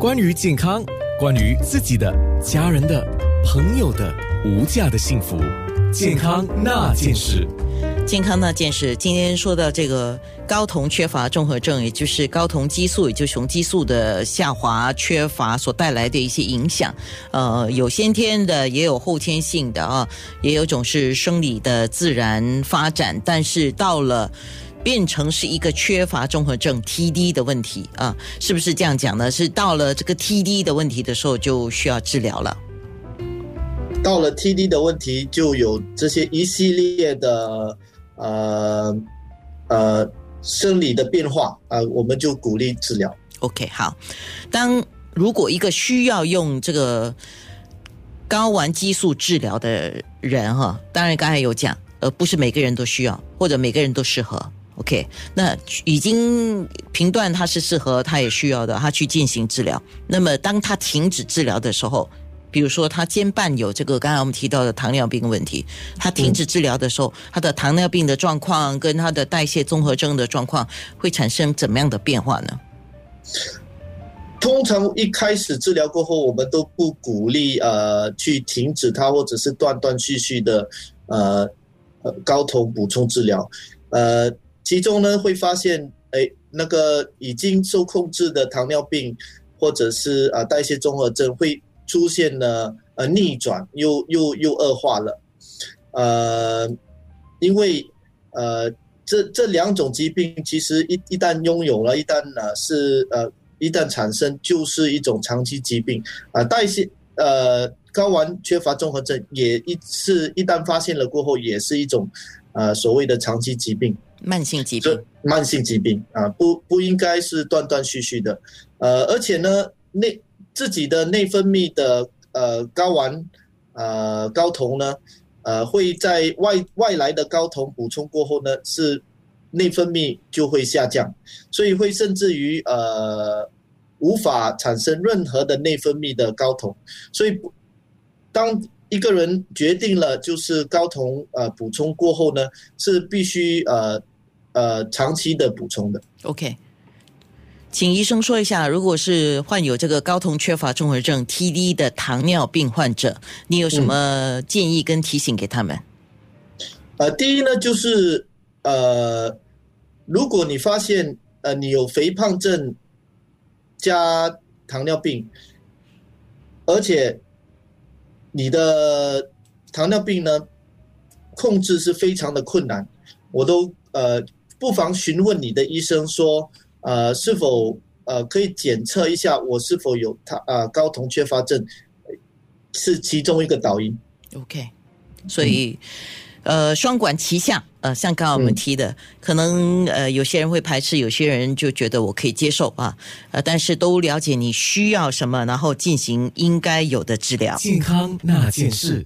关于健康，关于自己的、家人的、朋友的无价的幸福，健康那件事。健康那件事，今天说到这个睾酮缺乏综合症，也就是睾酮激素，也就是雄激素的下滑缺乏所带来的一些影响。呃，有先天的，也有后天性的啊，也有种是生理的自然发展，但是到了变成是一个缺乏综合症 （TD） 的问题啊，是不是这样讲呢？是到了这个 TD 的问题的时候，就需要治疗了。到了 TD 的问题，就有这些一系列的。呃呃，生理的变化啊，我们就鼓励治疗。OK，好。当如果一个需要用这个睾丸激素治疗的人哈，当然刚才有讲，呃，不是每个人都需要，或者每个人都适合。OK，那已经评断他是适合，他也需要的，他去进行治疗。那么当他停止治疗的时候。比如说，他兼伴有这个刚才我们提到的糖尿病问题，他停止治疗的时候，他的糖尿病的状况跟他的代谢综合征的状况会产生怎么样的变化呢？通常一开始治疗过后，我们都不鼓励呃去停止它，或者是断断续续的呃高酮补充治疗。呃，其中呢会发现，哎，那个已经受控制的糖尿病或者是啊代谢综合症会。出现了呃逆转，又又又恶化了，呃，因为呃这这两种疾病其实一一旦拥有了，一旦呢是呃一旦产生就是一种长期疾病啊，代谢呃睾丸缺乏综合症也一是一旦发现了过后也是一种呃所谓的长期疾病，慢性疾病，慢性疾病啊不不应该是断断续续的，呃而且呢内。自己的内分泌的呃睾丸呃睾酮呢，呃会在外外来的睾酮补充过后呢，是内分泌就会下降，所以会甚至于呃无法产生任何的内分泌的睾酮，所以当一个人决定了就是睾酮呃补充过后呢，是必须呃呃长期的补充的。OK。请医生说一下，如果是患有这个睾酮缺乏综合症 （TD） 的糖尿病患者，你有什么建议跟提醒给他们？呃，第一呢，就是呃，如果你发现呃你有肥胖症加糖尿病，而且你的糖尿病呢控制是非常的困难，我都呃不妨询问你的医生说。呃，是否呃可以检测一下我是否有他呃睾酮缺乏症，是其中一个导因。OK，所以呃双管齐下，呃像刚刚我们提的，可能呃有些人会排斥，有些人就觉得我可以接受啊，呃但是都了解你需要什么，然后进行应该有的治疗。健康那件事。